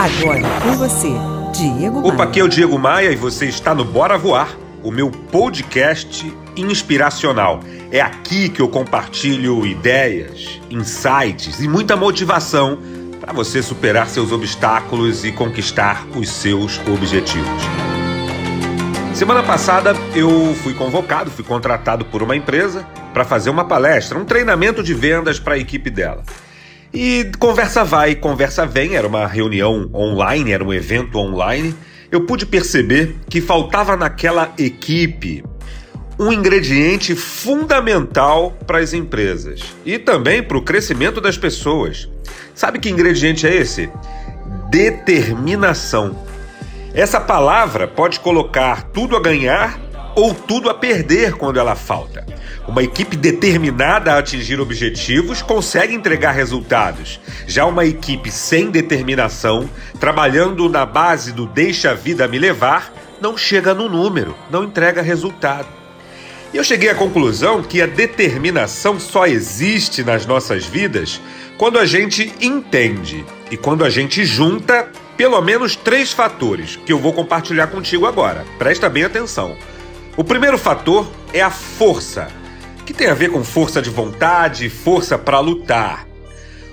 Agora com você, Diego Opa, Maia. aqui é o Diego Maia e você está no Bora Voar, o meu podcast inspiracional. É aqui que eu compartilho ideias, insights e muita motivação para você superar seus obstáculos e conquistar os seus objetivos. Semana passada eu fui convocado, fui contratado por uma empresa para fazer uma palestra, um treinamento de vendas para a equipe dela. E conversa vai, conversa vem, era uma reunião online, era um evento online. Eu pude perceber que faltava naquela equipe um ingrediente fundamental para as empresas e também para o crescimento das pessoas. Sabe que ingrediente é esse? Determinação. Essa palavra pode colocar tudo a ganhar ou tudo a perder quando ela falta. Uma equipe determinada a atingir objetivos consegue entregar resultados. Já uma equipe sem determinação, trabalhando na base do deixa a vida me levar, não chega no número, não entrega resultado. E eu cheguei à conclusão que a determinação só existe nas nossas vidas quando a gente entende e quando a gente junta pelo menos três fatores que eu vou compartilhar contigo agora. Presta bem atenção. O primeiro fator é a força, que tem a ver com força de vontade, força para lutar.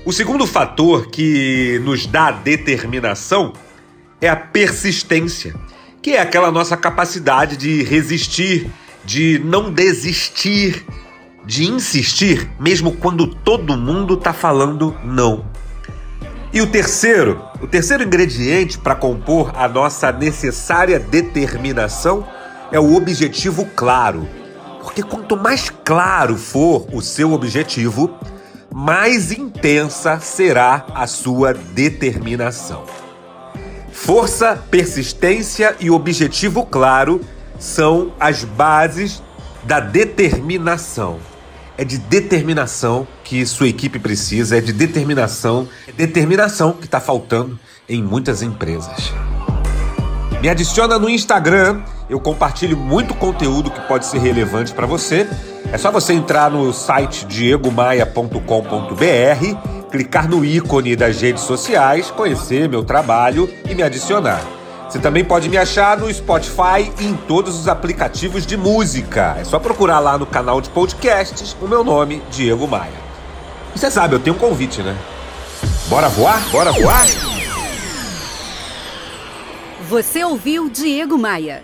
O segundo fator que nos dá determinação é a persistência, que é aquela nossa capacidade de resistir, de não desistir, de insistir, mesmo quando todo mundo está falando não. E o terceiro, o terceiro ingrediente para compor a nossa necessária determinação é o objetivo claro. Porque quanto mais claro for o seu objetivo, mais intensa será a sua determinação. Força, persistência e objetivo claro são as bases da determinação. É de determinação que sua equipe precisa, é de determinação, é determinação que está faltando em muitas empresas. Me adiciona no Instagram, eu compartilho muito conteúdo que pode ser relevante para você. É só você entrar no site diegomaia.com.br, clicar no ícone das redes sociais, conhecer meu trabalho e me adicionar. Você também pode me achar no Spotify e em todos os aplicativos de música. É só procurar lá no canal de podcasts o meu nome, Diego Maia. E você sabe, eu tenho um convite, né? Bora voar? Bora voar? Você ouviu Diego Maia.